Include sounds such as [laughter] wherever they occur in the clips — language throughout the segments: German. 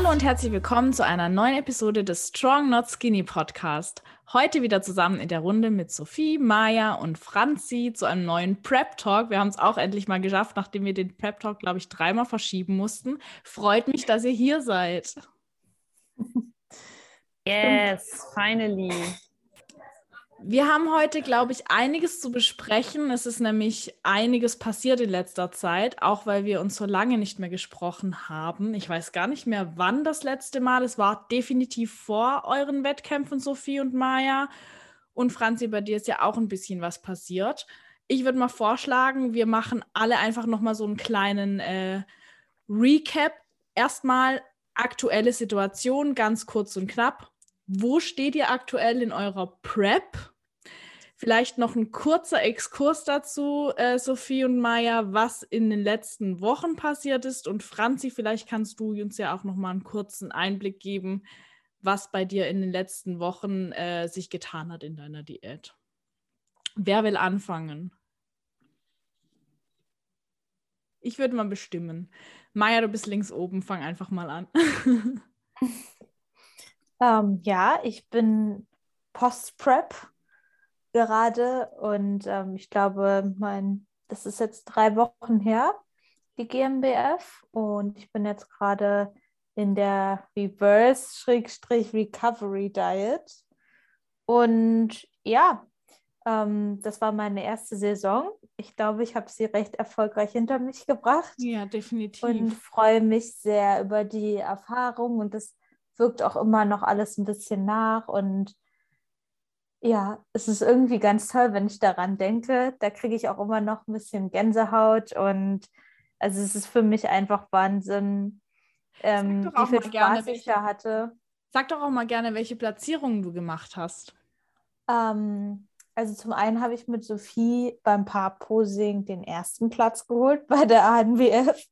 Hallo und herzlich willkommen zu einer neuen Episode des Strong Not Skinny Podcast. Heute wieder zusammen in der Runde mit Sophie, Maya und Franzi zu einem neuen Prep Talk. Wir haben es auch endlich mal geschafft, nachdem wir den Prep Talk, glaube ich, dreimal verschieben mussten. Freut mich, dass ihr hier seid. Yes, finally. Wir haben heute, glaube ich, einiges zu besprechen. Es ist nämlich einiges passiert in letzter Zeit, auch weil wir uns so lange nicht mehr gesprochen haben. Ich weiß gar nicht mehr, wann das letzte Mal. Es war definitiv vor euren Wettkämpfen, Sophie und Maya. Und Franzi, bei dir ist ja auch ein bisschen was passiert. Ich würde mal vorschlagen, wir machen alle einfach noch mal so einen kleinen äh, Recap. Erstmal aktuelle Situation, ganz kurz und knapp. Wo steht ihr aktuell in eurer Prep? Vielleicht noch ein kurzer Exkurs dazu, äh, Sophie und Maya, was in den letzten Wochen passiert ist. Und Franzi, vielleicht kannst du uns ja auch noch mal einen kurzen Einblick geben, was bei dir in den letzten Wochen äh, sich getan hat in deiner Diät. Wer will anfangen? Ich würde mal bestimmen. Maya, du bist links oben, fang einfach mal an. [laughs] ähm, ja, ich bin Post-Prep gerade und ähm, ich glaube, mein, das ist jetzt drei Wochen her, die GmbF und ich bin jetzt gerade in der Reverse-Recovery Diet und ja, ähm, das war meine erste Saison. Ich glaube, ich habe sie recht erfolgreich hinter mich gebracht. Ja, definitiv. Und freue mich sehr über die Erfahrung und das wirkt auch immer noch alles ein bisschen nach und ja, es ist irgendwie ganz toll, wenn ich daran denke. Da kriege ich auch immer noch ein bisschen Gänsehaut und also es ist für mich einfach Wahnsinn, ähm, wie viel Spaß gerne, ich da hatte. Sag doch auch mal gerne, welche Platzierungen du gemacht hast. Ähm, also zum einen habe ich mit Sophie beim Paarposing den ersten Platz geholt bei der ANWF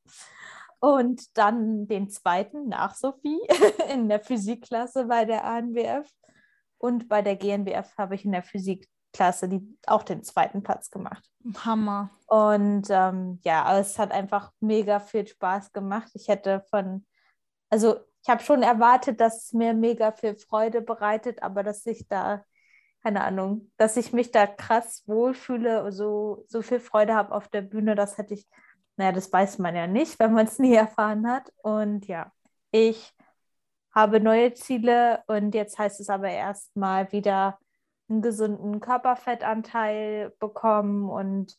und dann den zweiten nach Sophie [laughs] in der Physikklasse bei der ANWF. Und bei der GNBF habe ich in der Physikklasse die, auch den zweiten Platz gemacht. Hammer. Und ähm, ja, es hat einfach mega viel Spaß gemacht. Ich hätte von, also ich habe schon erwartet, dass es mir mega viel Freude bereitet, aber dass ich da, keine Ahnung, dass ich mich da krass wohlfühle, so, so viel Freude habe auf der Bühne, das hätte ich, naja, das weiß man ja nicht, wenn man es nie [laughs] erfahren hat. Und ja, ich habe neue Ziele und jetzt heißt es aber erstmal wieder einen gesunden Körperfettanteil bekommen und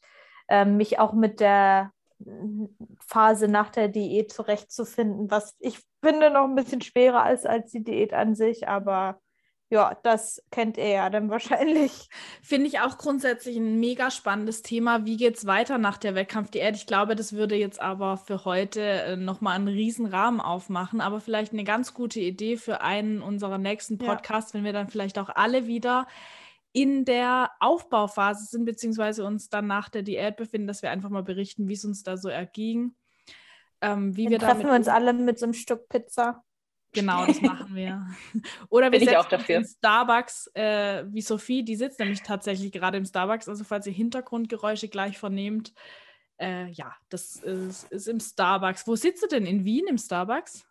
äh, mich auch mit der Phase nach der Diät zurechtzufinden, was ich finde noch ein bisschen schwerer ist als die Diät an sich, aber ja, das kennt er ja dann wahrscheinlich. Finde ich auch grundsätzlich ein mega spannendes Thema. Wie geht es weiter nach der Wettkampfdiät? Ich glaube, das würde jetzt aber für heute äh, nochmal einen riesen Rahmen aufmachen, aber vielleicht eine ganz gute Idee für einen unserer nächsten Podcasts, ja. wenn wir dann vielleicht auch alle wieder in der Aufbauphase sind, beziehungsweise uns dann nach der Diät befinden, dass wir einfach mal berichten, wie es uns da so erging. Ähm, wie dann wir treffen wir uns alle mit so einem Stück Pizza. Genau, das machen wir. [laughs] Oder wir Bin setzen uns in Starbucks, äh, wie Sophie, die sitzt nämlich tatsächlich gerade im Starbucks. Also falls ihr Hintergrundgeräusche gleich vernehmt, äh, ja, das ist, ist, im Starbucks. Wo sitzt du denn? In Wien im Starbucks?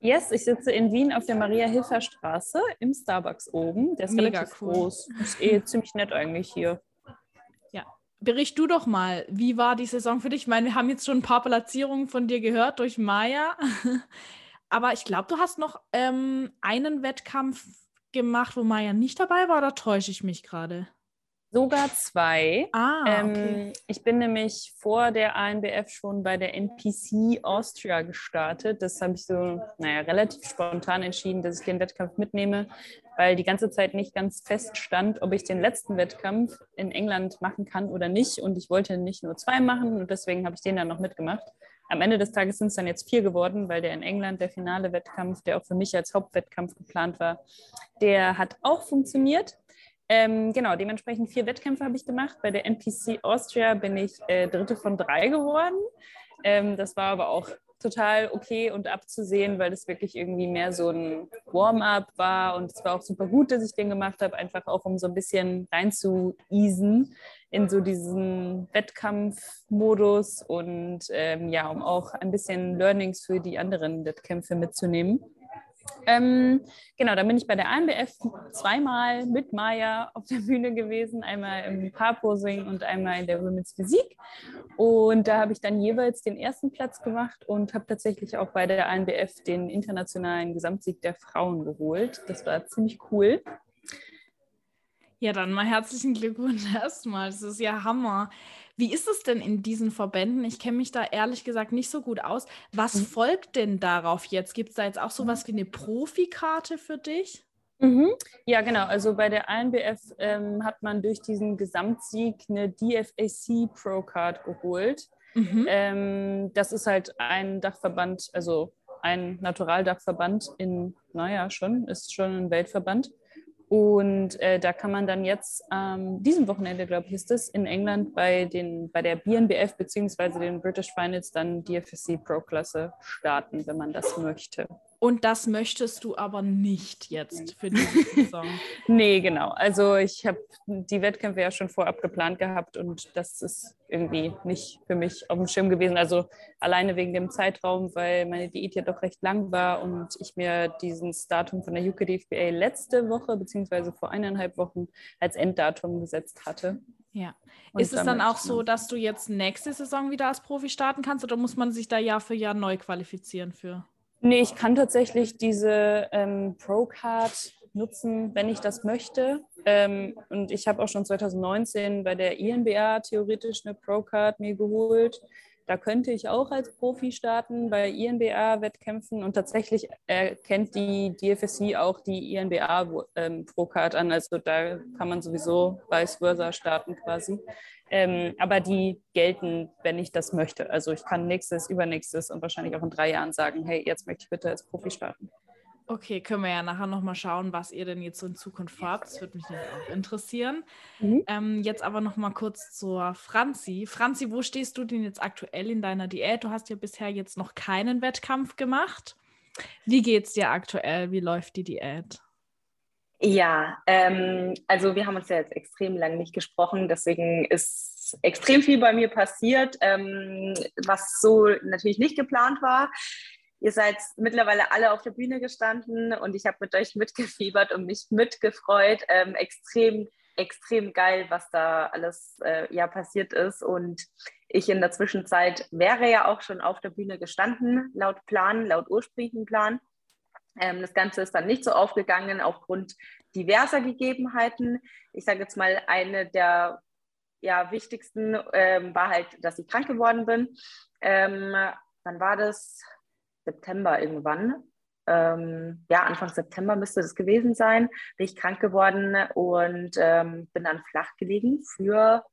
Yes, ich sitze in Wien auf der Maria-Hilfer-Straße im Starbucks oben. Der ist Mega relativ cool. groß. Ist eh [laughs] ziemlich nett eigentlich hier. Ja, bericht du doch mal, wie war die Saison für dich? Ich meine, wir haben jetzt schon ein paar Platzierungen von dir gehört durch Maya. [laughs] Aber ich glaube, du hast noch ähm, einen Wettkampf gemacht, wo Maya nicht dabei war, oder täusche ich mich gerade? Sogar zwei. Ah, ähm, okay. Ähm, ich bin nämlich vor der ANBF schon bei der NPC Austria gestartet. Das habe ich so, naja, relativ spontan entschieden, dass ich den Wettkampf mitnehme, weil die ganze Zeit nicht ganz fest stand, ob ich den letzten Wettkampf in England machen kann oder nicht. Und ich wollte nicht nur zwei machen und deswegen habe ich den dann noch mitgemacht. Am Ende des Tages sind es dann jetzt vier geworden, weil der in England, der finale Wettkampf, der auch für mich als Hauptwettkampf geplant war, der hat auch funktioniert. Ähm, genau, dementsprechend vier Wettkämpfe habe ich gemacht. Bei der NPC Austria bin ich äh, dritte von drei geworden. Ähm, das war aber auch total okay und abzusehen, weil das wirklich irgendwie mehr so ein Warm-up war und es war auch super gut, dass ich den gemacht habe, einfach auch um so ein bisschen rein zu easen in so diesen Wettkampfmodus und ähm, ja, um auch ein bisschen Learnings für die anderen Wettkämpfe mitzunehmen. Ähm, genau, dann bin ich bei der AMBF zweimal mit Maya auf der Bühne gewesen, einmal im Paarposing und einmal in der Women's Physik. Und da habe ich dann jeweils den ersten Platz gemacht und habe tatsächlich auch bei der ANBF den internationalen Gesamtsieg der Frauen geholt. Das war ziemlich cool. Ja, dann mal herzlichen Glückwunsch erstmal. Das ist ja Hammer. Wie ist es denn in diesen Verbänden? Ich kenne mich da ehrlich gesagt nicht so gut aus. Was mhm. folgt denn darauf jetzt? Gibt es da jetzt auch sowas wie eine Profikarte für dich? Mhm. Ja, genau. Also bei der ANBF ähm, hat man durch diesen Gesamtsieg eine DFAC Pro Card geholt. Mhm. Ähm, das ist halt ein Dachverband, also ein Naturaldachverband in, naja, schon, ist schon ein Weltverband. Und äh, da kann man dann jetzt ähm, diesem Wochenende, glaube ich, ist es, in England bei, den, bei der BNBF bzw. den British Finals dann DFSC Pro-Klasse starten, wenn man das möchte. Und das möchtest du aber nicht jetzt für die [laughs] Saison. nee, genau. Also ich habe die Wettkämpfe ja schon vorab geplant gehabt und das ist irgendwie nicht für mich auf dem Schirm gewesen. Also alleine wegen dem Zeitraum, weil meine Diät ja doch recht lang war und ich mir dieses Datum von der UKDFBA letzte Woche beziehungsweise vor eineinhalb Wochen als Enddatum gesetzt hatte. Ja. Und ist es dann auch so, dass du jetzt nächste Saison wieder als Profi starten kannst oder muss man sich da Jahr für Jahr neu qualifizieren für? Nee, ich kann tatsächlich diese ähm, Pro-Card nutzen, wenn ich das möchte. Ähm, und ich habe auch schon 2019 bei der INBA theoretisch eine Pro-Card mir geholt. Da könnte ich auch als Profi starten bei INBA-Wettkämpfen und tatsächlich erkennt die DFSC auch die INBA ähm, an. Also da kann man sowieso vice versa starten quasi. Ähm, aber die gelten, wenn ich das möchte. Also ich kann nächstes, übernächstes und wahrscheinlich auch in drei Jahren sagen, hey, jetzt möchte ich bitte als Profi starten. Okay, können wir ja nachher nochmal schauen, was ihr denn jetzt so in Zukunft vorhabt. Das würde mich auch interessieren. Mhm. Ähm, jetzt aber nochmal kurz zur Franzi. Franzi, wo stehst du denn jetzt aktuell in deiner Diät? Du hast ja bisher jetzt noch keinen Wettkampf gemacht. Wie geht es dir aktuell? Wie läuft die Diät? Ja, ähm, also wir haben uns ja jetzt extrem lange nicht gesprochen, deswegen ist extrem viel bei mir passiert, ähm, was so natürlich nicht geplant war. Ihr seid mittlerweile alle auf der Bühne gestanden und ich habe mit euch mitgefiebert und mich mitgefreut. Ähm, extrem, extrem geil, was da alles äh, ja passiert ist. Und ich in der Zwischenzeit wäre ja auch schon auf der Bühne gestanden, laut Plan, laut ursprünglichen Plan. Ähm, das Ganze ist dann nicht so aufgegangen aufgrund diverser Gegebenheiten. Ich sage jetzt mal, eine der ja, wichtigsten ähm, war halt, dass ich krank geworden bin. Ähm, wann war das? September irgendwann. Ähm, ja, Anfang September müsste das gewesen sein. Bin ich krank geworden und ähm, bin dann flach gelegen für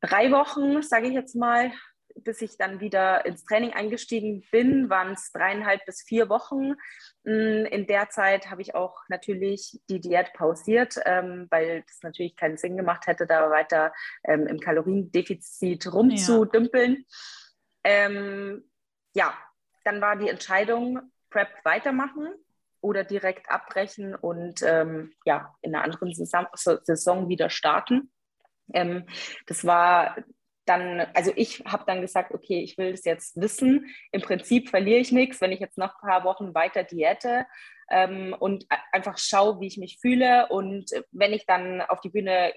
drei Wochen, sage ich jetzt mal bis ich dann wieder ins Training eingestiegen bin, waren es dreieinhalb bis vier Wochen. Mm, in der Zeit habe ich auch natürlich die Diät pausiert, ähm, weil das natürlich keinen Sinn gemacht hätte, da weiter ähm, im Kaloriendefizit rumzudümpeln. Ja. Ähm, ja, dann war die Entscheidung, Prep weitermachen oder direkt abbrechen und ähm, ja, in einer anderen Saison, Saison wieder starten. Ähm, das war dann, also ich habe dann gesagt, okay, ich will das jetzt wissen. Im Prinzip verliere ich nichts, wenn ich jetzt noch ein paar Wochen weiter diete ähm, und einfach schaue, wie ich mich fühle. Und wenn ich dann auf die Bühne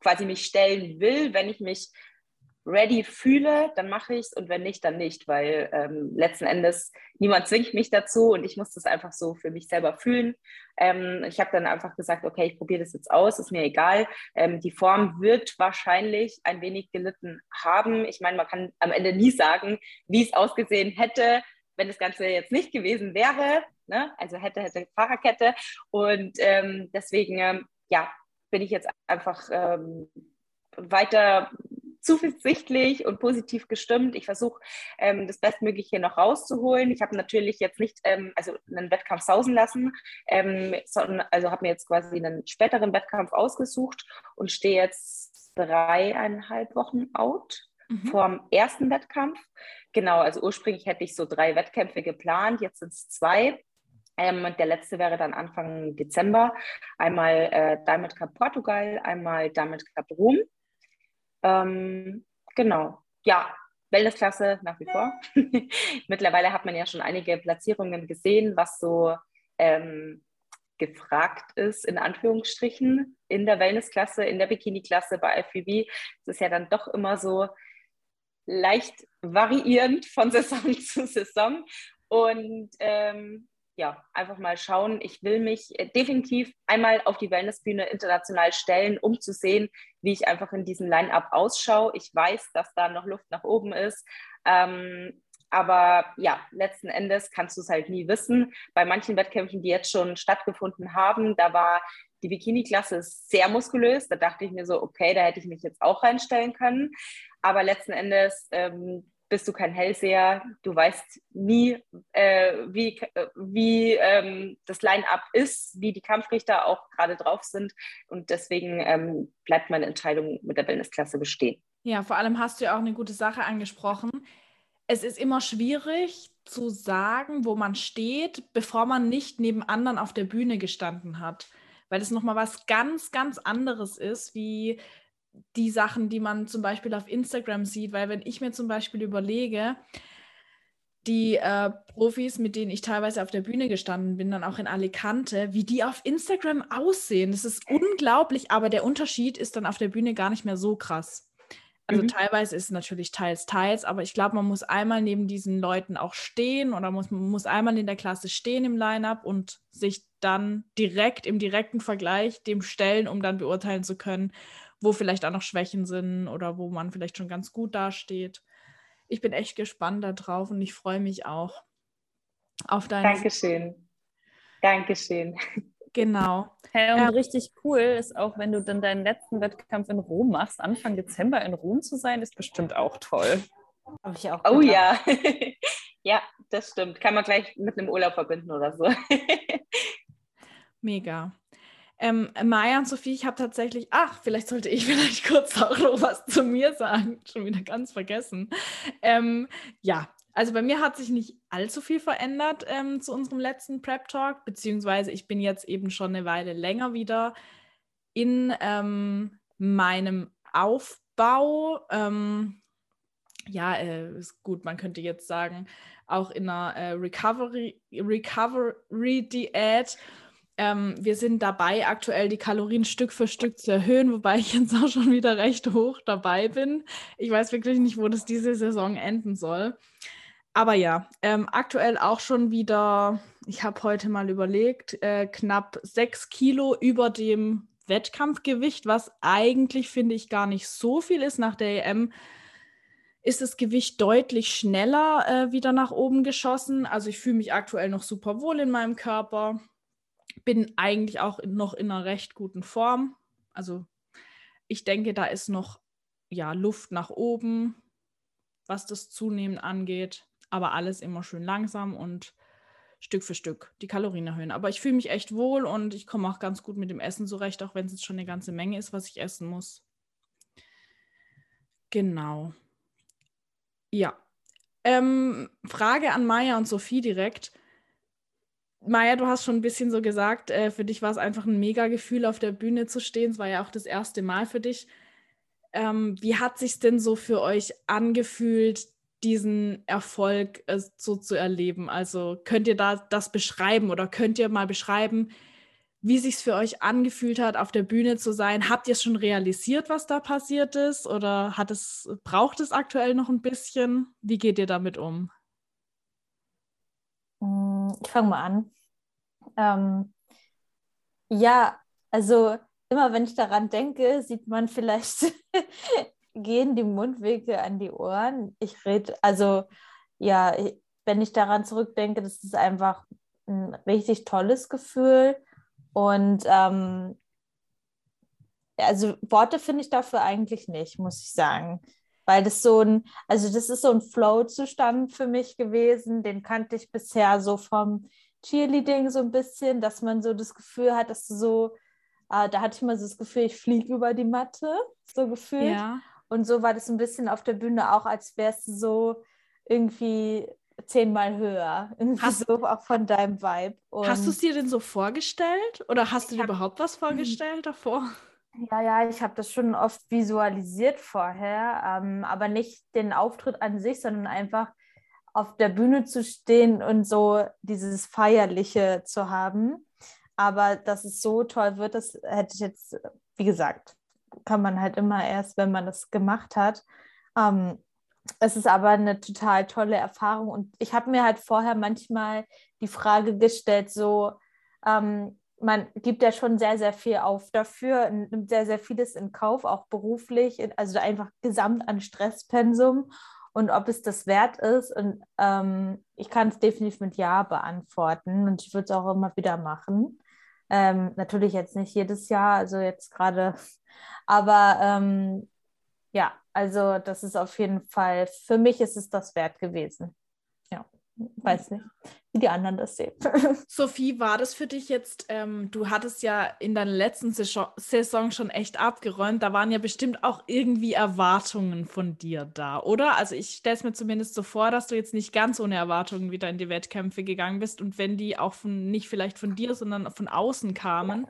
quasi mich stellen will, wenn ich mich ready fühle, dann mache ich es und wenn nicht, dann nicht, weil ähm, letzten Endes niemand zwingt mich dazu und ich muss das einfach so für mich selber fühlen. Ähm, ich habe dann einfach gesagt, okay, ich probiere das jetzt aus, ist mir egal. Ähm, die Form wird wahrscheinlich ein wenig gelitten haben. Ich meine, man kann am Ende nie sagen, wie es ausgesehen hätte, wenn das Ganze jetzt nicht gewesen wäre. Ne? Also hätte, hätte Fahrerkette. Und ähm, deswegen, ähm, ja, bin ich jetzt einfach ähm, weiter zuversichtlich und positiv gestimmt. Ich versuche, ähm, das Bestmögliche noch rauszuholen. Ich habe natürlich jetzt nicht ähm, also einen Wettkampf sausen lassen, ähm, sondern also habe mir jetzt quasi einen späteren Wettkampf ausgesucht und stehe jetzt dreieinhalb Wochen out mhm. vom ersten Wettkampf. genau, also ursprünglich hätte ich so drei Wettkämpfe geplant, jetzt sind es zwei. Ähm, und der letzte wäre dann Anfang Dezember. Einmal äh, Diamond Cup Portugal, einmal Diamond Cup Rom. Ähm, genau. Ja, Wellnessklasse nach wie vor. [laughs] Mittlerweile hat man ja schon einige Platzierungen gesehen, was so ähm, gefragt ist, in Anführungsstrichen, in der Wellnessklasse, in der Bikini-Klasse bei FBB. Es ist ja dann doch immer so leicht variierend von Saison [laughs] zu Saison. Und ähm, ja, einfach mal schauen. Ich will mich äh, definitiv einmal auf die Wellnessbühne international stellen, um zu sehen, wie ich einfach in diesem Line-up ausschaue. Ich weiß, dass da noch Luft nach oben ist. Ähm, aber ja, letzten Endes kannst du es halt nie wissen. Bei manchen Wettkämpfen, die jetzt schon stattgefunden haben, da war die Bikini-Klasse sehr muskulös. Da dachte ich mir so, okay, da hätte ich mich jetzt auch reinstellen können. Aber letzten Endes ähm, bist du kein Hellseher. Du weißt nie, äh, wie, wie ähm, das Line-up ist, wie die Kampfrichter auch gerade drauf sind. Und deswegen ähm, bleibt meine Entscheidung mit der Wellnessklasse bestehen. Ja, vor allem hast du ja auch eine gute Sache angesprochen. Es ist immer schwierig zu sagen, wo man steht, bevor man nicht neben anderen auf der Bühne gestanden hat. Weil es nochmal was ganz, ganz anderes ist, wie die Sachen, die man zum Beispiel auf Instagram sieht, weil wenn ich mir zum Beispiel überlege, die äh, Profis, mit denen ich teilweise auf der Bühne gestanden bin, dann auch in Alicante, wie die auf Instagram aussehen, das ist unglaublich, aber der Unterschied ist dann auf der Bühne gar nicht mehr so krass. Also mhm. teilweise ist es natürlich teils, teils, aber ich glaube, man muss einmal neben diesen Leuten auch stehen oder muss, man muss einmal in der Klasse stehen im Line-up und sich dann direkt im direkten Vergleich dem stellen, um dann beurteilen zu können, wo vielleicht auch noch Schwächen sind oder wo man vielleicht schon ganz gut dasteht. Ich bin echt gespannt darauf und ich freue mich auch auf deine. Dankeschön. Dankeschön. Genau. Hey, und ja. richtig cool ist auch, wenn du dann deinen letzten Wettkampf in Rom machst, Anfang Dezember in Rom zu sein, ist bestimmt auch toll. Habe ich auch. Oh ja. [laughs] ja, das stimmt. Kann man gleich mit einem Urlaub verbinden oder so. [laughs] Mega. Ähm, Maya und Sophie, ich habe tatsächlich, ach, vielleicht sollte ich [laughs] vielleicht kurz auch noch was zu mir sagen, schon wieder ganz vergessen. Ähm, ja, also bei mir hat sich nicht allzu viel verändert ähm, zu unserem letzten Prep Talk, beziehungsweise ich bin jetzt eben schon eine Weile länger wieder in ähm, meinem Aufbau. Ähm, ja, äh, ist gut, man könnte jetzt sagen, auch in einer äh, Recovery, Recovery ähm, wir sind dabei, aktuell die Kalorien Stück für Stück zu erhöhen, wobei ich jetzt auch schon wieder recht hoch dabei bin. Ich weiß wirklich nicht, wo das diese Saison enden soll. Aber ja, ähm, aktuell auch schon wieder, ich habe heute mal überlegt, äh, knapp sechs Kilo über dem Wettkampfgewicht, was eigentlich, finde ich, gar nicht so viel ist. Nach der EM ist das Gewicht deutlich schneller äh, wieder nach oben geschossen. Also ich fühle mich aktuell noch super wohl in meinem Körper bin eigentlich auch noch in einer recht guten Form. Also ich denke, da ist noch ja, Luft nach oben, was das Zunehmen angeht. Aber alles immer schön langsam und Stück für Stück die Kalorien erhöhen. Aber ich fühle mich echt wohl und ich komme auch ganz gut mit dem Essen zurecht, auch wenn es jetzt schon eine ganze Menge ist, was ich essen muss. Genau. Ja. Ähm, Frage an Maya und Sophie direkt. Maja, du hast schon ein bisschen so gesagt, äh, für dich war es einfach ein Mega-Gefühl, auf der Bühne zu stehen. Es war ja auch das erste Mal für dich. Ähm, wie hat sich denn so für euch angefühlt, diesen Erfolg äh, so zu erleben? Also könnt ihr da das beschreiben oder könnt ihr mal beschreiben, wie sich für euch angefühlt hat, auf der Bühne zu sein? Habt ihr es schon realisiert, was da passiert ist, oder hat es braucht es aktuell noch ein bisschen? Wie geht ihr damit um? Mm, ich fange mal an. Ähm, ja, also immer wenn ich daran denke, sieht man vielleicht, [laughs] gehen die Mundwege an die Ohren. Ich rede, also ja, wenn ich daran zurückdenke, das ist einfach ein richtig tolles Gefühl. Und ähm, also Worte finde ich dafür eigentlich nicht, muss ich sagen. Weil das so ein, also das ist so ein Flow-Zustand für mich gewesen, den kannte ich bisher so vom Cheerleading so ein bisschen, dass man so das Gefühl hat, dass du so, äh, da hatte ich mal so das Gefühl, ich fliege über die Matte, so gefühlt. Ja. Und so war das ein bisschen auf der Bühne auch, als wärst du so irgendwie zehnmal höher. [laughs] Hast du auch von deinem Vibe. Und hast du es dir denn so vorgestellt oder hast du dir überhaupt was vorgestellt davor? Ja, ja, ich habe das schon oft visualisiert vorher, ähm, aber nicht den Auftritt an sich, sondern einfach auf der Bühne zu stehen und so dieses Feierliche zu haben. Aber dass es so toll wird, das hätte ich jetzt, wie gesagt, kann man halt immer erst, wenn man das gemacht hat. Ähm, es ist aber eine total tolle Erfahrung und ich habe mir halt vorher manchmal die Frage gestellt, so, ähm, man gibt ja schon sehr, sehr viel auf dafür, nimmt sehr, sehr vieles in Kauf, auch beruflich, also einfach gesamt an Stresspensum und ob es das wert ist. Und ähm, ich kann es definitiv mit Ja beantworten und ich würde es auch immer wieder machen. Ähm, natürlich jetzt nicht jedes Jahr, also jetzt gerade, [laughs] aber ähm, ja, also das ist auf jeden Fall, für mich ist es das wert gewesen. Ja, weiß nicht, wie die anderen das sehen. [laughs] Sophie, war das für dich jetzt, ähm, du hattest ja in deiner letzten Saison schon echt abgeräumt, da waren ja bestimmt auch irgendwie Erwartungen von dir da, oder? Also ich stelle es mir zumindest so vor, dass du jetzt nicht ganz ohne Erwartungen wieder in die Wettkämpfe gegangen bist und wenn die auch von, nicht vielleicht von dir, sondern von außen kamen,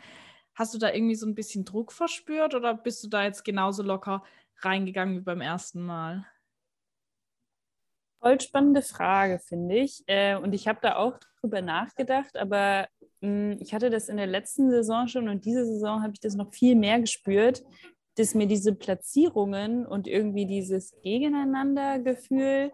hast du da irgendwie so ein bisschen Druck verspürt oder bist du da jetzt genauso locker reingegangen wie beim ersten Mal? Voll spannende Frage, finde ich. Äh, und ich habe da auch drüber nachgedacht, aber mh, hm, ich hatte das in der letzten Saison schon und diese Saison habe ich das noch viel mehr gespürt, dass mir diese Platzierungen und irgendwie dieses Gegeneinander-Gefühl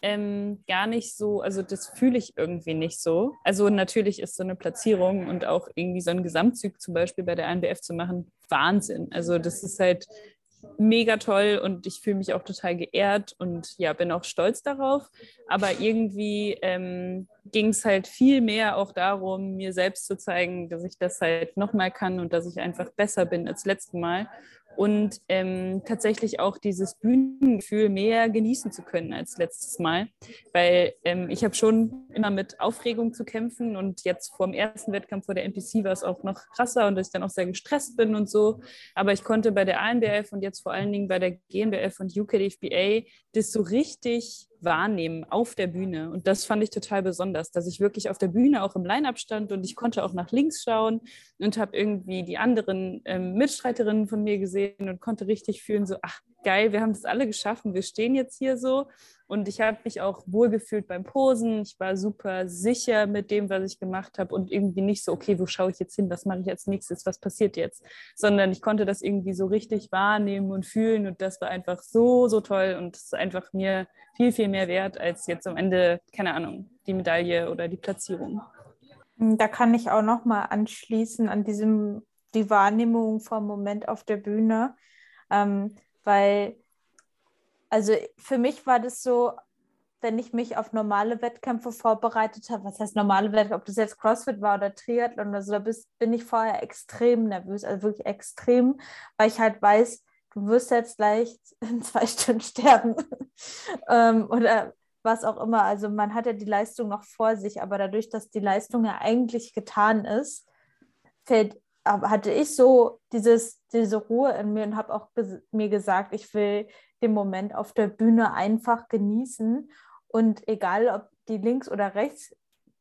ähm, gar nicht so, also das fühle ich irgendwie nicht so. Also natürlich ist so eine Platzierung und auch irgendwie so ein Gesamtzug zum Beispiel bei der ANBF zu machen Wahnsinn. Also das ist halt mega toll und ich fühle mich auch total geehrt und ja, bin auch stolz darauf. Aber irgendwie ähm, ging es halt viel mehr auch darum, mir selbst zu zeigen, dass ich das halt nochmal kann und dass ich einfach besser bin als letztes Mal und ähm, tatsächlich auch dieses Bühnengefühl mehr genießen zu können als letztes Mal, weil ähm, ich habe schon immer mit Aufregung zu kämpfen und jetzt vor dem ersten Wettkampf vor der NPC war es auch noch krasser und dass ich dann auch sehr gestresst bin und so, aber ich konnte bei der ANBF und jetzt vor allen Dingen bei der GNBF und UKDFBA das so richtig wahrnehmen auf der Bühne. Und das fand ich total besonders, dass ich wirklich auf der Bühne auch im Line-Up stand und ich konnte auch nach links schauen und habe irgendwie die anderen ähm, Mitstreiterinnen von mir gesehen und konnte richtig fühlen, so, ach geil, wir haben das alle geschaffen, wir stehen jetzt hier so. Und ich habe mich auch wohlgefühlt beim Posen. Ich war super sicher mit dem, was ich gemacht habe und irgendwie nicht so, okay, wo schaue ich jetzt hin, was mache ich als nächstes, was passiert jetzt, sondern ich konnte das irgendwie so richtig wahrnehmen und fühlen und das war einfach so, so toll und es ist einfach mir viel, viel mehr wert als jetzt am Ende, keine Ahnung, die Medaille oder die Platzierung. Da kann ich auch noch mal anschließen an diesem die Wahrnehmung vom Moment auf der Bühne, ähm, weil also für mich war das so, wenn ich mich auf normale Wettkämpfe vorbereitet habe, was heißt normale Wettkämpfe, ob das jetzt CrossFit war oder Triathlon oder so, da bin ich vorher extrem nervös, also wirklich extrem, weil ich halt weiß, du wirst jetzt gleich [laughs] in zwei Stunden sterben [laughs] ähm, oder was auch immer. Also man hat ja die Leistung noch vor sich, aber dadurch, dass die Leistung ja eigentlich getan ist, fällt, hatte ich so dieses, diese Ruhe in mir und habe auch mir gesagt, ich will den Moment auf der Bühne einfach genießen und egal, ob die links oder rechts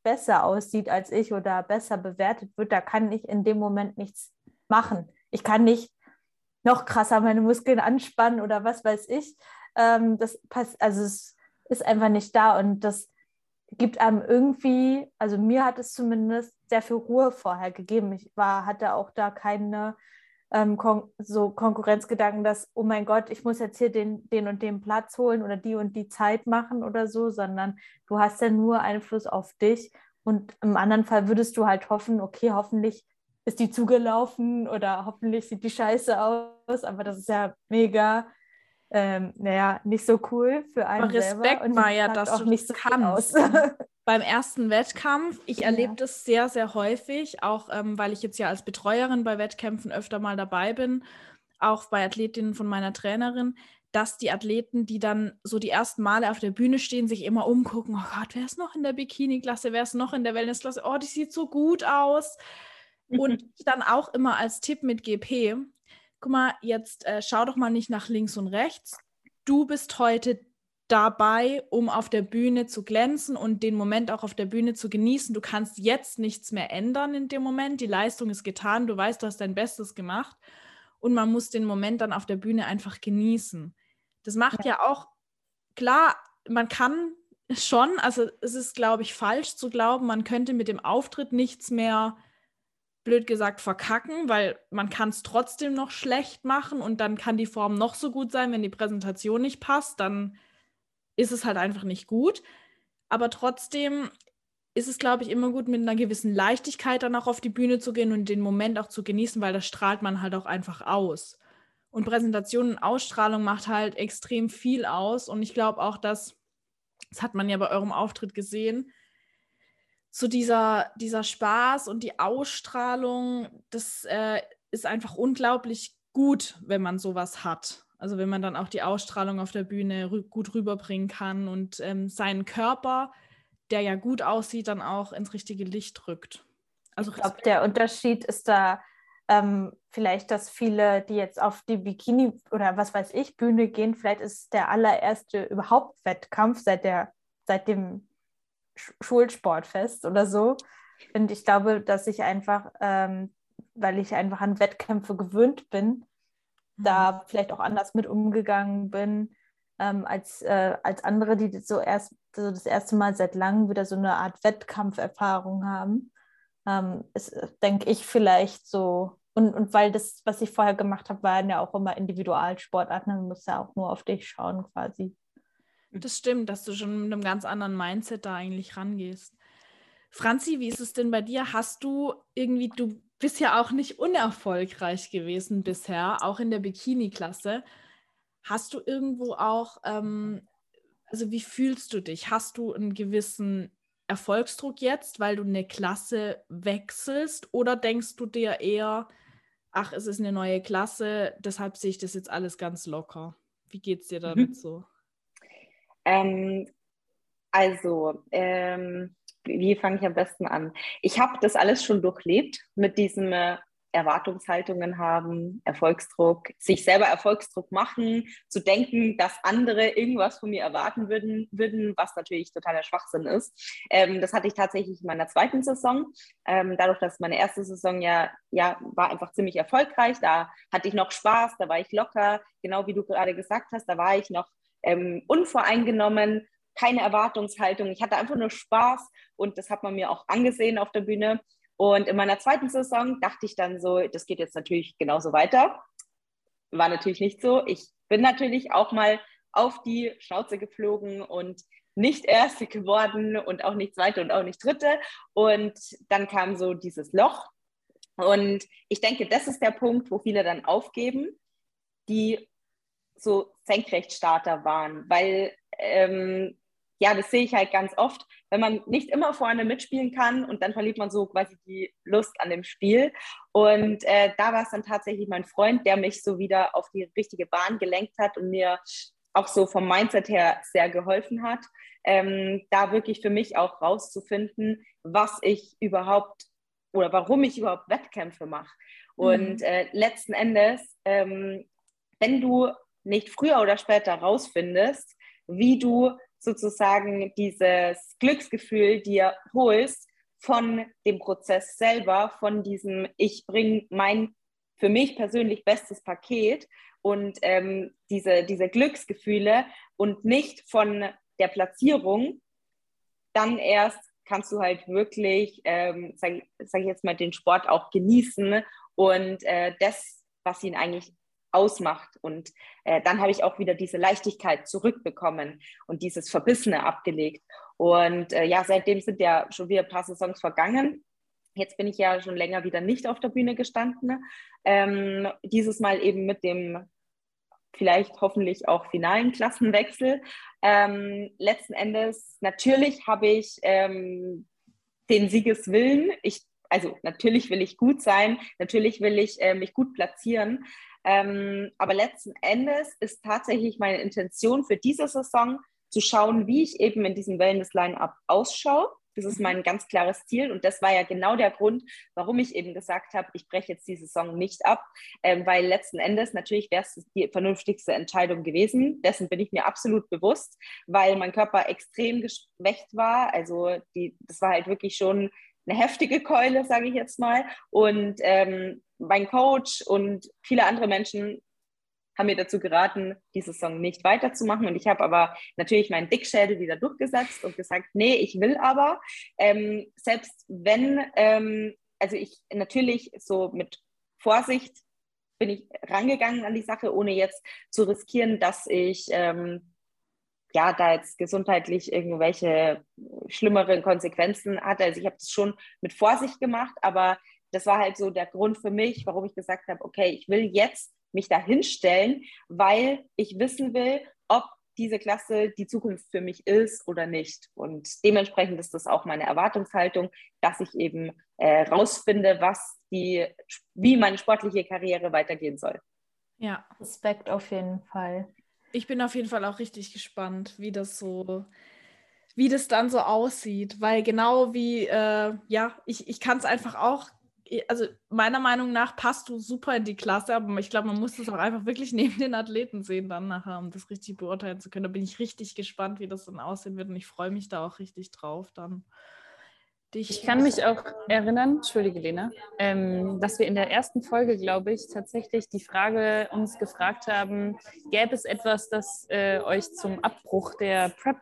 besser aussieht als ich oder besser bewertet wird, da kann ich in dem Moment nichts machen. Ich kann nicht noch krasser meine Muskeln anspannen oder was weiß ich. Ähm, das passt, also es ist einfach nicht da und das gibt einem irgendwie, also mir hat es zumindest sehr viel Ruhe vorher gegeben. Ich war, hatte auch da keine ähm, kon so Konkurrenzgedanken, dass, oh mein Gott, ich muss jetzt hier den, den und den Platz holen oder die und die Zeit machen oder so, sondern du hast ja nur Einfluss auf dich. Und im anderen Fall würdest du halt hoffen, okay, hoffentlich ist die zugelaufen oder hoffentlich sieht die scheiße aus, aber das ist ja mega, ähm, naja, nicht so cool für einen aber Respekt, selber. Maja, dass auch du nicht so kannst. [laughs] beim ersten Wettkampf. Ich ja. erlebe das sehr, sehr häufig, auch ähm, weil ich jetzt ja als Betreuerin bei Wettkämpfen öfter mal dabei bin, auch bei Athletinnen von meiner Trainerin, dass die Athleten, die dann so die ersten Male auf der Bühne stehen, sich immer umgucken, oh Gott, wer ist noch in der Bikini-Klasse, wer ist noch in der Wellness-Klasse, oh, die sieht so gut aus. Und [laughs] dann auch immer als Tipp mit GP, guck mal, jetzt äh, schau doch mal nicht nach links und rechts. Du bist heute dabei, um auf der Bühne zu glänzen und den Moment auch auf der Bühne zu genießen. Du kannst jetzt nichts mehr ändern in dem Moment. Die Leistung ist getan. Du weißt, du hast dein Bestes gemacht. Und man muss den Moment dann auf der Bühne einfach genießen. Das macht ja, ja auch, klar, man kann schon, also es ist, glaube ich, falsch zu glauben, man könnte mit dem Auftritt nichts mehr, blöd gesagt, verkacken, weil man kann es trotzdem noch schlecht machen und dann kann die Form noch so gut sein, wenn die Präsentation nicht passt, dann ist es halt einfach nicht gut. Aber trotzdem ist es, glaube ich, immer gut, mit einer gewissen Leichtigkeit dann auch auf die Bühne zu gehen und den Moment auch zu genießen, weil das strahlt man halt auch einfach aus. Und Präsentation und Ausstrahlung macht halt extrem viel aus. Und ich glaube auch, dass das hat man ja bei eurem Auftritt gesehen, so dieser, dieser Spaß und die Ausstrahlung, das äh, ist einfach unglaublich gut, wenn man sowas hat. Also wenn man dann auch die Ausstrahlung auf der Bühne rü gut rüberbringen kann und ähm, seinen Körper, der ja gut aussieht, dann auch ins richtige Licht rückt. Also ich glaube, der Unterschied ist da ähm, vielleicht, dass viele, die jetzt auf die Bikini oder was weiß ich, Bühne gehen, vielleicht ist der allererste überhaupt Wettkampf seit, der, seit dem Schulsportfest oder so. Und ich glaube, dass ich einfach, ähm, weil ich einfach an Wettkämpfe gewöhnt bin, mhm. da vielleicht auch anders mit umgegangen bin, ähm, als, äh, als andere, die so erst so das erste Mal seit langem wieder so eine Art Wettkampferfahrung haben ähm, ist, denke ich, vielleicht so. Und, und weil das, was ich vorher gemacht habe, waren ja auch immer Individualsportarten, man muss ja auch nur auf dich schauen quasi. [laughs] Das stimmt, dass du schon mit einem ganz anderen Mindset da eigentlich rangehst. Franzi, wie ist es denn bei dir? Hast du irgendwie, du bist ja auch nicht unerfolgreich gewesen bisher, auch in der Bikini-Klasse. Hast du irgendwo auch, ähm, also wie fühlst du dich? Hast du einen gewissen Erfolgsdruck jetzt, weil du eine Klasse wechselst? Oder denkst du dir eher, ach, es ist eine neue Klasse, deshalb sehe ich das jetzt alles ganz locker? Wie geht es dir damit mhm. so? Ähm, also, ähm, wie fange ich am besten an? Ich habe das alles schon durchlebt mit diesem äh, Erwartungshaltungen haben, Erfolgsdruck, sich selber Erfolgsdruck machen, zu denken, dass andere irgendwas von mir erwarten würden, würden was natürlich totaler Schwachsinn ist. Ähm, das hatte ich tatsächlich in meiner zweiten Saison. Ähm, dadurch, dass meine erste Saison ja, ja war einfach ziemlich erfolgreich, da hatte ich noch Spaß, da war ich locker, genau wie du gerade gesagt hast, da war ich noch ähm, unvoreingenommen, keine Erwartungshaltung. Ich hatte einfach nur Spaß und das hat man mir auch angesehen auf der Bühne. Und in meiner zweiten Saison dachte ich dann so, das geht jetzt natürlich genauso weiter. War natürlich nicht so. Ich bin natürlich auch mal auf die Schnauze geflogen und nicht Erste geworden und auch nicht Zweite und auch nicht Dritte. Und dann kam so dieses Loch. Und ich denke, das ist der Punkt, wo viele dann aufgeben, die so Senkrechtstarter waren, weil ähm, ja, das sehe ich halt ganz oft, wenn man nicht immer vorne mitspielen kann und dann verliert man so quasi die Lust an dem Spiel. Und äh, da war es dann tatsächlich mein Freund, der mich so wieder auf die richtige Bahn gelenkt hat und mir auch so vom Mindset her sehr geholfen hat, ähm, da wirklich für mich auch rauszufinden, was ich überhaupt oder warum ich überhaupt Wettkämpfe mache. Und mhm. äh, letzten Endes, ähm, wenn du nicht früher oder später rausfindest, wie du sozusagen dieses Glücksgefühl dir holst von dem Prozess selber, von diesem, ich bringe mein für mich persönlich bestes Paket und ähm, diese, diese Glücksgefühle und nicht von der Platzierung, dann erst kannst du halt wirklich, ähm, sage sag ich jetzt mal, den Sport auch genießen und äh, das, was ihn eigentlich ausmacht. Und äh, dann habe ich auch wieder diese Leichtigkeit zurückbekommen und dieses Verbissene abgelegt. Und äh, ja, seitdem sind ja schon wieder ein paar Saisons vergangen. Jetzt bin ich ja schon länger wieder nicht auf der Bühne gestanden. Ähm, dieses Mal eben mit dem vielleicht hoffentlich auch finalen Klassenwechsel. Ähm, letzten Endes, natürlich habe ich ähm, den Siegeswillen. Ich, also natürlich will ich gut sein, natürlich will ich äh, mich gut platzieren, ähm, aber letzten Endes ist tatsächlich meine Intention für diese Saison zu schauen, wie ich eben in diesem Wellness-Line-Up ausschaue Das ist mein ganz klares Ziel. Und das war ja genau der Grund, warum ich eben gesagt habe, ich breche jetzt die Saison nicht ab, ähm, weil letzten Endes natürlich wäre es die vernünftigste Entscheidung gewesen. Dessen bin ich mir absolut bewusst, weil mein Körper extrem geschwächt war. Also die, das war halt wirklich schon eine heftige Keule, sage ich jetzt mal. Und ähm, mein Coach und viele andere Menschen haben mir dazu geraten, die Saison nicht weiterzumachen. Und ich habe aber natürlich meinen Dickschädel wieder durchgesetzt und gesagt, nee, ich will aber, ähm, selbst wenn, ähm, also ich natürlich so mit Vorsicht bin ich rangegangen an die Sache, ohne jetzt zu riskieren, dass ich ähm, ja da jetzt gesundheitlich irgendwelche schlimmeren Konsequenzen hatte. Also ich habe das schon mit Vorsicht gemacht, aber das war halt so der Grund für mich, warum ich gesagt habe, okay, ich will jetzt mich da hinstellen, weil ich wissen will, ob diese Klasse die Zukunft für mich ist oder nicht. Und dementsprechend ist das auch meine Erwartungshaltung, dass ich eben äh, rausfinde, was die, wie meine sportliche Karriere weitergehen soll. Ja, Respekt auf jeden Fall. Ich bin auf jeden Fall auch richtig gespannt, wie das so, wie das dann so aussieht, weil genau wie, äh, ja, ich, ich kann es einfach auch also meiner Meinung nach passt du super in die Klasse, aber ich glaube, man muss das auch einfach wirklich [laughs] neben den Athleten sehen dann nachher, um das richtig beurteilen zu können. Da bin ich richtig gespannt, wie das dann aussehen wird und ich freue mich da auch richtig drauf dann. Ich kann mich auch erinnern, entschuldige Lena, ähm, dass wir in der ersten Folge, glaube ich, tatsächlich die Frage uns gefragt haben, gäbe es etwas, das äh, euch zum Abbruch der Prep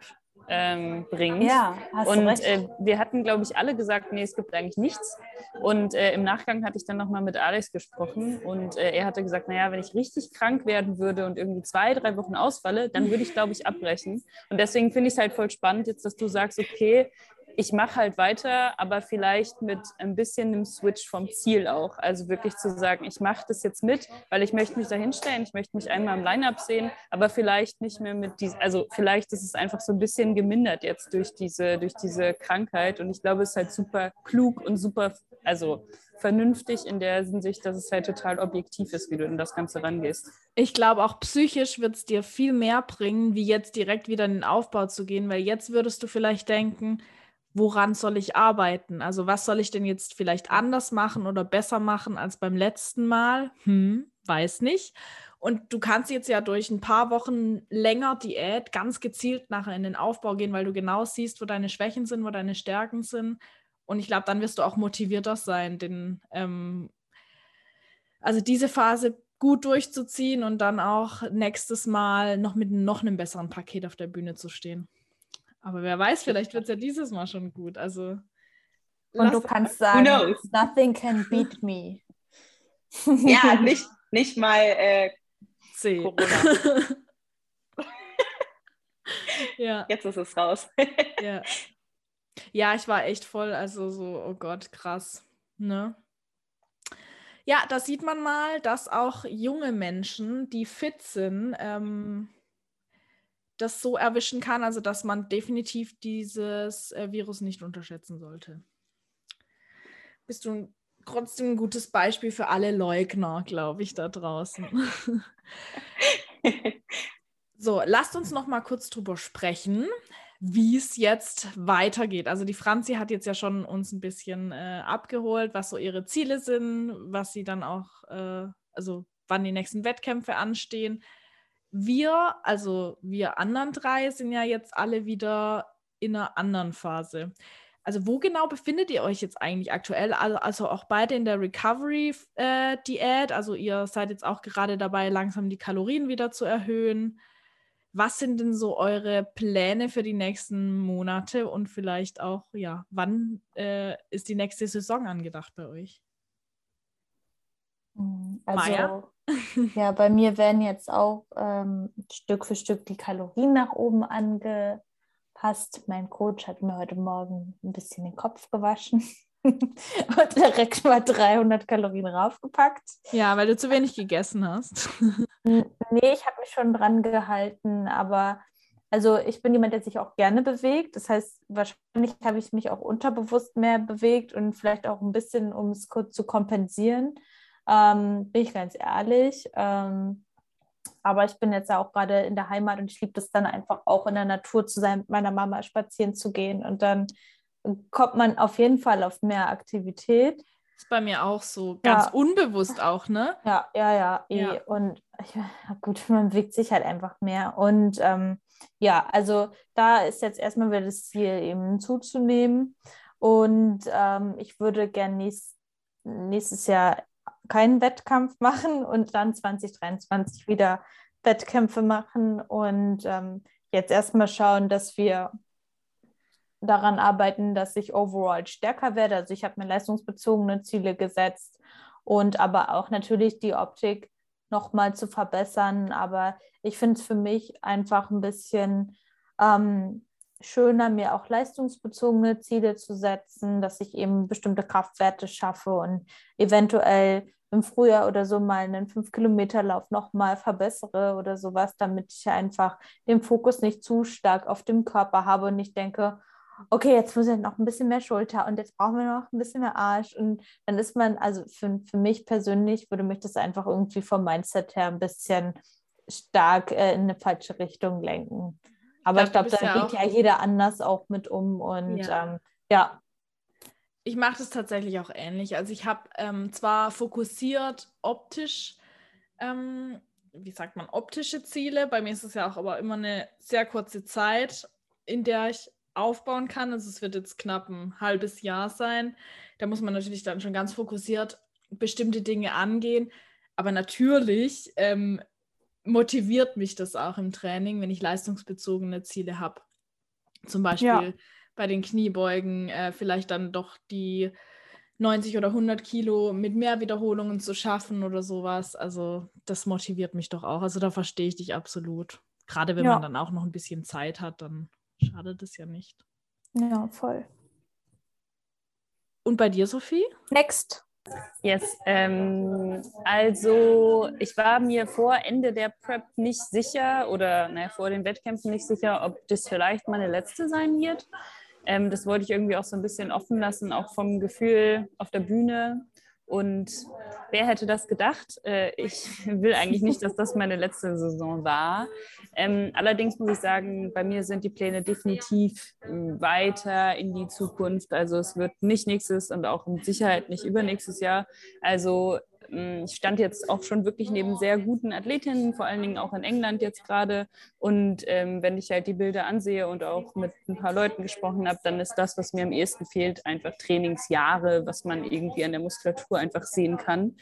ähm, bringt. Ja, hast und du recht. Äh, wir hatten, glaube ich, alle gesagt, nee, es gibt eigentlich nichts. Und äh, im Nachgang hatte ich dann nochmal mit Alex gesprochen und äh, er hatte gesagt, naja, wenn ich richtig krank werden würde und irgendwie zwei, drei Wochen ausfalle, dann würde ich, glaube ich, abbrechen. Und deswegen finde ich es halt voll spannend jetzt, dass du sagst, okay, ich mache halt weiter, aber vielleicht mit ein bisschen einem Switch vom Ziel auch. Also wirklich zu sagen, ich mache das jetzt mit, weil ich möchte mich da hinstellen, ich möchte mich einmal im Line-Up sehen, aber vielleicht nicht mehr mit diesem, also vielleicht ist es einfach so ein bisschen gemindert jetzt durch diese, durch diese Krankheit. Und ich glaube, es ist halt super klug und super, also vernünftig in der Hinsicht, dass es halt total objektiv ist, wie du in das Ganze rangehst. Ich glaube, auch psychisch wird es dir viel mehr bringen, wie jetzt direkt wieder in den Aufbau zu gehen, weil jetzt würdest du vielleicht denken, woran soll ich arbeiten? Also was soll ich denn jetzt vielleicht anders machen oder besser machen als beim letzten Mal? Hm, weiß nicht. Und du kannst jetzt ja durch ein paar Wochen länger Diät ganz gezielt nachher in den Aufbau gehen, weil du genau siehst, wo deine Schwächen sind, wo deine Stärken sind. Und ich glaube, dann wirst du auch motivierter sein, den, ähm, also diese Phase gut durchzuziehen und dann auch nächstes Mal noch mit noch einem besseren Paket auf der Bühne zu stehen. Aber wer weiß, vielleicht wird es ja dieses Mal schon gut. Also. Und du kannst sagen, nothing can beat me. [laughs] ja, [laughs] nicht, nicht mal äh, C. Corona. [laughs] ja. Jetzt ist es raus. ja. ja, ich war echt voll, also so, oh Gott, krass. Ne? Ja, da sieht man mal, dass auch junge Menschen, die fit sind, ähm, das so erwischen kann, also dass man definitiv dieses äh, Virus nicht unterschätzen sollte. Bist du trotzdem ein gutes Beispiel für alle Leugner, glaube ich, da draußen. [laughs] so, lasst uns noch mal kurz drüber sprechen, wie es jetzt weitergeht. Also die Franzi hat jetzt ja schon uns ein bisschen äh, abgeholt, was so ihre Ziele sind, was sie dann auch, äh, also wann die nächsten Wettkämpfe anstehen wir, also wir anderen drei, sind ja jetzt alle wieder in einer anderen Phase. Also wo genau befindet ihr euch jetzt eigentlich aktuell? Also, also auch beide in der Recovery-Diät. Äh, also ihr seid jetzt auch gerade dabei, langsam die Kalorien wieder zu erhöhen. Was sind denn so eure Pläne für die nächsten Monate und vielleicht auch, ja, wann äh, ist die nächste Saison angedacht bei euch? Hm, also, Maya? Ja, bei mir werden jetzt auch ähm, Stück für Stück die Kalorien nach oben angepasst. Mein Coach hat mir heute Morgen ein bisschen den Kopf gewaschen [laughs] und direkt mal 300 Kalorien raufgepackt. Ja, weil du zu wenig gegessen hast. nee, ich habe mich schon dran gehalten, aber also ich bin jemand, der sich auch gerne bewegt. Das heißt, wahrscheinlich habe ich mich auch unterbewusst mehr bewegt und vielleicht auch ein bisschen, um es kurz zu kompensieren ähm, bin ich ganz ehrlich. Ähm, aber ich bin jetzt ja auch gerade in der Heimat und ich liebe es dann einfach auch in der Natur zu sein, mit meiner Mama spazieren zu gehen und dann kommt man auf jeden Fall auf mehr Aktivität. Ist bei mir auch so, ganz Ja. unbewusst auch, ne? Ja, ja, ja, eh. Ja. Und ja, gut, [laughs] man bewegt sich halt einfach mehr. Und ähm, ja, also da ist jetzt erstmal wieder das Ziel, eben zuzunehmen. Und ähm, ich würde gern nächst, nächstes Jahr keinen Wettkampf [laughs] machen und dann 2023 wieder Wettkämpfe machen und ähm, jetzt erstmal schauen, dass wir daran arbeiten, dass ich overall stärker werde. Also ich habe mir leistungsbezogene Ziele gesetzt und aber auch natürlich die Optik nochmal zu verbessern. Aber ich finde es für mich einfach ein bisschen ähm, schöner, mir auch leistungsbezogene Ziele zu setzen, dass ich eben bestimmte Kraftwerte schaffe und eventuell im Frühjahr oder so mal einen 5-Kilometer-Lauf nochmal verbessere oder sowas, damit ich einfach den Fokus nicht zu stark auf dem Körper habe und nicht denke, okay, jetzt muss ich noch ein bisschen mehr Schulter und jetzt brauchen wir noch ein bisschen mehr Arsch. Und dann ist man, also für, für mich persönlich würde mich das einfach irgendwie vom Mindset her ein bisschen stark äh, in eine falsche Richtung lenken. Aber ich glaub, glaube, du da bist geht ja ja jeder anders auch mit um. Und Ja. ähm, ja, Ich mache das tatsächlich auch ähnlich. Also ich habe ähm, zwar fokussiert optisch, ähm, wie sagt man, optische Ziele. Bei mir ist es ja auch aber immer eine sehr kurze Zeit, in der ich aufbauen kann. Also es wird jetzt knapp ein halbes Jahr sein. Da muss man natürlich dann schon ganz fokussiert bestimmte Dinge angehen. Aber natürlich ähm, motiviert mich das auch im Training, wenn ich leistungsbezogene Ziele habe. Zum Beispiel Ja. bei den Kniebeugen äh, vielleicht dann doch die 90 oder 100 Kilo mit mehr Wiederholungen zu schaffen oder sowas. Also das motiviert mich doch auch. Also da verstehe ich dich absolut. Gerade wenn Ja. man dann auch noch ein bisschen Zeit hat, dann schadet es ja nicht. ja, voll. Und bei dir, Sophie? Next. Yes, ähm, also ich war mir vor Ende der Prep nicht sicher oder naja, vor den Wettkämpfen nicht sicher, ob das vielleicht meine letzte sein wird. Ähm, das wollte ich irgendwie auch so ein bisschen offen lassen, auch vom Gefühl auf der Bühne. Und wer hätte das gedacht? Äh, ich [laughs] will eigentlich nicht, dass das meine letzte Saison war. Ähm, allerdings muss ich sagen, bei mir sind die Pläne definitiv weiter in die Zukunft. Also es wird nicht nächstes und auch mit Sicherheit nicht übernächstes Jahr. Also ich stand jetzt auch schon wirklich neben sehr guten Athletinnen, vor allen Dingen auch in England jetzt gerade. Und ähm, wenn ich halt die Bilder ansehe und auch mit ein paar Leuten gesprochen habe, dann ist das, was mir am ehesten fehlt, einfach Trainingsjahre, was man irgendwie an der Muskulatur einfach sehen kann.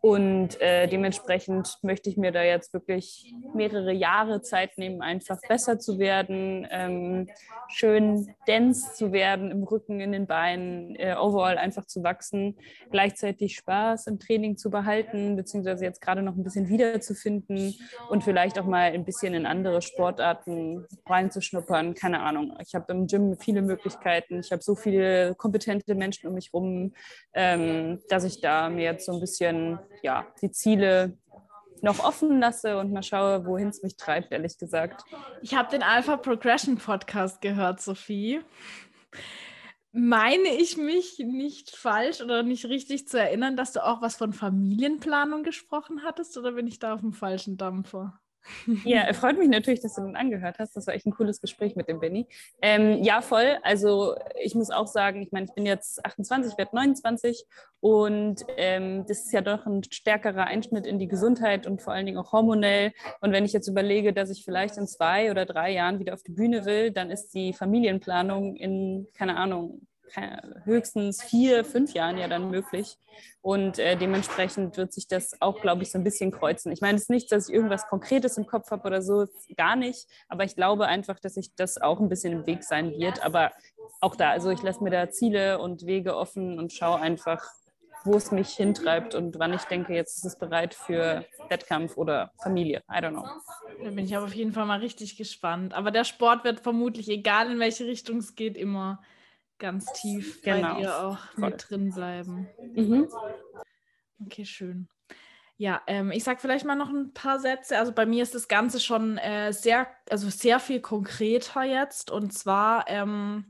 Und äh, dementsprechend möchte ich mir da jetzt wirklich mehrere Jahre Zeit nehmen, einfach besser zu werden, ähm, schön dense zu werden im Rücken, in den Beinen, äh, overall einfach zu wachsen, gleichzeitig Spaß im Training zu behalten, beziehungsweise jetzt gerade noch ein bisschen wiederzufinden und vielleicht auch mal ein bisschen in andere Sportarten reinzuschnuppern. Keine Ahnung. Ich habe im Gym viele Möglichkeiten. Ich habe so viele kompetente Menschen um mich rum, ähm, dass ich da mir jetzt so ein bisschen ja, die Ziele noch offen lasse und mal schaue, wohin es mich treibt, ehrlich gesagt. Ich habe den Alpha Progression Podcast gehört, Sophie. Meine ich mich nicht falsch oder nicht richtig zu erinnern, dass du auch was von Familienplanung gesprochen hattest oder bin ich da auf dem falschen Dampfer? Ja, freut mich natürlich, dass du den angehört hast. Das war echt ein cooles Gespräch mit dem Benny. Ähm, ja, voll. Also ich muss auch sagen, ich meine, ich bin jetzt 28, werde 29 und ähm, das ist ja doch ein stärkerer Einschnitt in die Gesundheit und vor allen Dingen auch hormonell. Und wenn ich jetzt überlege, dass ich vielleicht in zwei oder drei Jahren wieder auf die Bühne will, dann ist die Familienplanung in, keine Ahnung, höchstens vier, fünf Jahren ja dann möglich. Und äh, dementsprechend wird sich das auch, glaube ich, so ein bisschen kreuzen. Ich meine, es ist nicht, dass ich irgendwas Konkretes im Kopf habe oder so, gar nicht. Aber ich glaube einfach, dass sich das auch ein bisschen im Weg sein wird. Aber auch da, also ich lasse mir da Ziele und Wege offen und schaue einfach, wo es mich hintreibt und wann ich denke, jetzt ist es bereit für Wettkampf oder Familie. I don't know. Da bin ich aber auf jeden Fall mal richtig gespannt. Aber der Sport wird vermutlich, egal in welche Richtung es geht, immer ganz tief Genau. bei dir auch Voll. mit drin bleiben. Mhm. Okay, schön. Ja, ähm, ich sage vielleicht mal noch ein paar Sätze. Also bei mir ist das Ganze schon äh, sehr, also sehr viel konkreter jetzt. Und zwar ähm,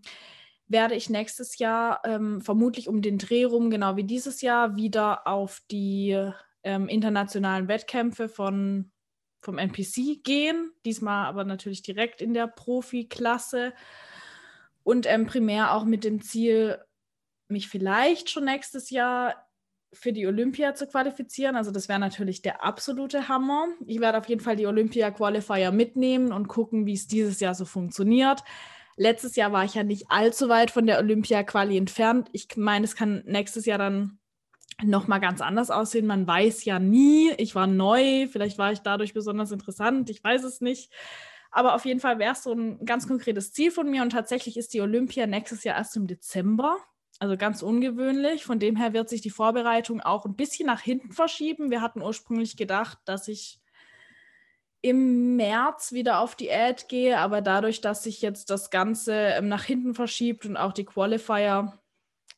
werde ich nächstes Jahr ähm, vermutlich um den Dreh rum, genau wie dieses Jahr, wieder auf die ähm, internationalen Wettkämpfe von, vom NPC gehen. Diesmal aber natürlich direkt in der Profiklasse. Und ähm, primär auch mit dem Ziel, mich vielleicht schon nächstes Jahr für die Olympia zu qualifizieren. Also das wäre natürlich der absolute Hammer. Ich werde auf jeden Fall die Olympia-Qualifier mitnehmen und gucken, wie es dieses Jahr so funktioniert. Letztes Jahr war ich ja nicht allzu weit von der Olympia-Quali entfernt. Ich meine, es kann nächstes Jahr dann nochmal ganz anders aussehen. Man weiß ja nie. Ich war neu, vielleicht war ich dadurch besonders interessant, ich weiß es nicht. Aber auf jeden Fall wäre es so ein ganz konkretes Ziel von mir und tatsächlich ist die Olympia nächstes Jahr erst im Dezember. Also ganz ungewöhnlich. Von dem her wird sich die Vorbereitung auch ein bisschen nach hinten verschieben. Wir hatten ursprünglich gedacht, dass ich im März wieder auf Diät gehe, aber dadurch, dass sich jetzt das Ganze ähm, nach hinten verschiebt und auch die Qualifier,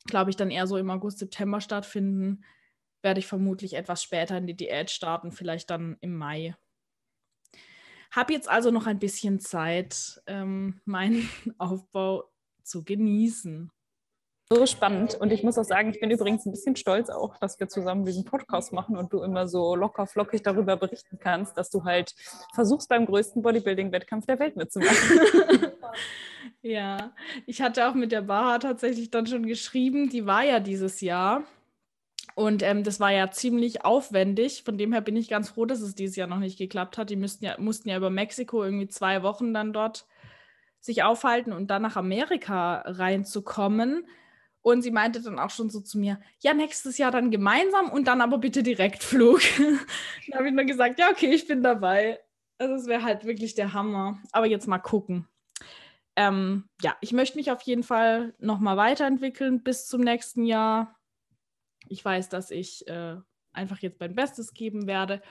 glaube ich, dann eher so im August, September stattfinden, werde ich vermutlich etwas später in die Diät starten, vielleicht dann im Mai. Habe jetzt also noch ein bisschen Zeit, ähm, meinen [laughs] Aufbau zu genießen so spannend. Und ich muss auch sagen, ich bin übrigens ein bisschen stolz auch, dass wir zusammen diesen Podcast machen und du immer so locker flockig darüber berichten kannst, dass du halt versuchst, beim größten Bodybuilding-Wettkampf der Welt mitzumachen. [laughs] ja, ich hatte auch mit der Baha tatsächlich dann schon geschrieben, die war ja dieses Jahr. Und ähm, das war ja ziemlich aufwendig. Von dem her bin ich ganz froh, dass es dieses Jahr noch nicht geklappt hat. Die müssten ja, mussten ja über Mexiko irgendwie zwei Wochen dann dort sich aufhalten und dann nach Amerika reinzukommen. Und sie meinte dann auch schon so zu mir, ja, nächstes Jahr dann gemeinsam und dann aber bitte Direktflug. [laughs] dann habe ich nur gesagt, ja, okay, ich bin dabei. Also es wäre halt wirklich der Hammer. Aber jetzt mal gucken. Ähm, ja, ich möchte mich auf jeden Fall nochmal weiterentwickeln bis zum nächsten Jahr. Ich weiß, dass ich äh, einfach jetzt mein Bestes geben werde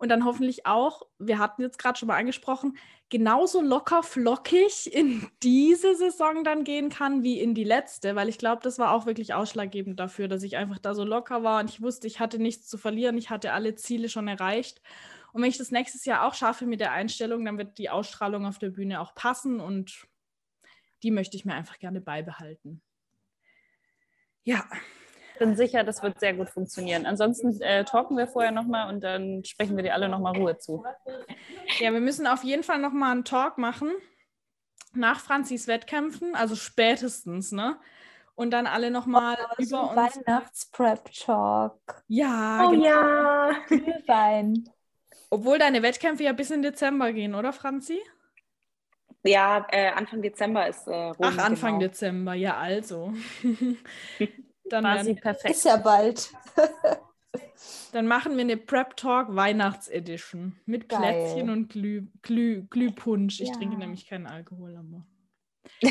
und dann hoffentlich auch, wir hatten jetzt gerade schon mal angesprochen, genauso locker flockig in [laughs] diese Saison dann gehen kann wie in die letzte, weil ich glaube, das war auch wirklich ausschlaggebend dafür, dass ich einfach da so locker war und ich wusste, ich hatte nichts zu verlieren, ich hatte alle Ziele schon erreicht. Und wenn ich das nächstes Jahr auch schaffe mit der Einstellung, dann wird die Ausstrahlung auf der Bühne auch passen und die möchte ich mir einfach gerne beibehalten. Ja, bin sicher, das wird sehr gut funktionieren. Ansonsten äh, talken wir vorher nochmal und dann sprechen wir dir alle nochmal Ruhe zu. Ja, wir müssen auf jeden Fall nochmal einen Talk machen nach Franzis Wettkämpfen, also spätestens, ne? Und dann alle nochmal oh, über so uns. Weihnachts-Prep-Talk. Ja, oh, genau. ja. Wein. Obwohl deine Wettkämpfe ja bis in Dezember gehen, oder Franzi? Ja, äh, Anfang Dezember ist äh, Rom, Ach, Anfang genau. Dezember, ja, also. [laughs] Dann Quasi perfekt. Ist ja bald. [laughs] Dann machen wir eine Prep Talk Weihnachts-Edition mit Geil. Plätzchen und Glüh, Glüh, Glühpunsch. Ich ja. trinke nämlich keinen Alkohol, aber. [laughs]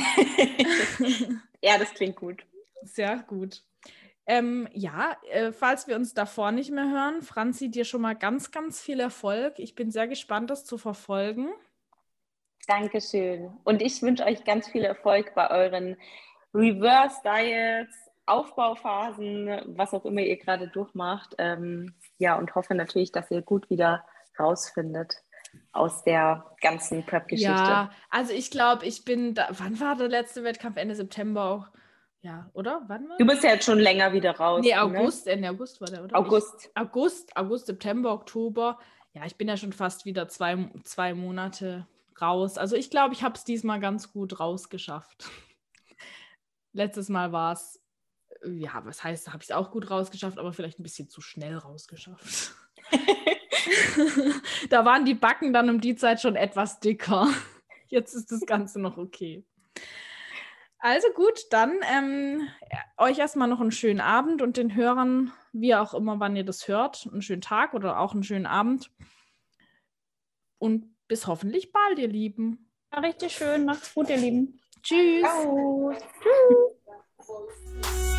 ja, das klingt gut. Sehr gut. Ähm, ja, äh, falls wir uns davor nicht mehr hören, Franzi, dir schon mal ganz, ganz viel Erfolg. Ich bin sehr gespannt, das zu verfolgen. Dankeschön. Und ich wünsche euch ganz viel Erfolg bei euren Reverse Diets, Aufbauphasen, was auch immer ihr gerade durchmacht. Ähm, ja, und hoffe natürlich, dass ihr gut wieder rausfindet aus der ganzen Prep-Geschichte. Ja, also ich glaube, ich bin da, wann war der letzte Wettkampf? Ende September auch. Ja, oder? Wann war Du bist ja jetzt schon länger wieder raus. Nee, ne? August, ne? Ende August war der, oder? August. Ich, August, August, September, Oktober. Ja, ich bin ja schon fast wieder zwei, zwei Monate raus. Also ich glaube, ich habe es diesmal ganz gut rausgeschafft. [laughs] Letztes Mal war es ja, was heißt, habe ich es auch gut rausgeschafft, aber vielleicht ein bisschen zu schnell rausgeschafft. [laughs] da waren die Backen dann um die Zeit schon etwas dicker. Jetzt ist das Ganze noch okay. Also gut, dann ähm, euch erstmal noch einen schönen Abend und den Hörern, wie auch immer, wann ihr das hört, einen schönen Tag oder auch einen schönen Abend. Und bis hoffentlich bald, ihr Lieben. Ja, richtig schön. Macht's gut, ihr Lieben. Tschüss. Ciao. Tschüss.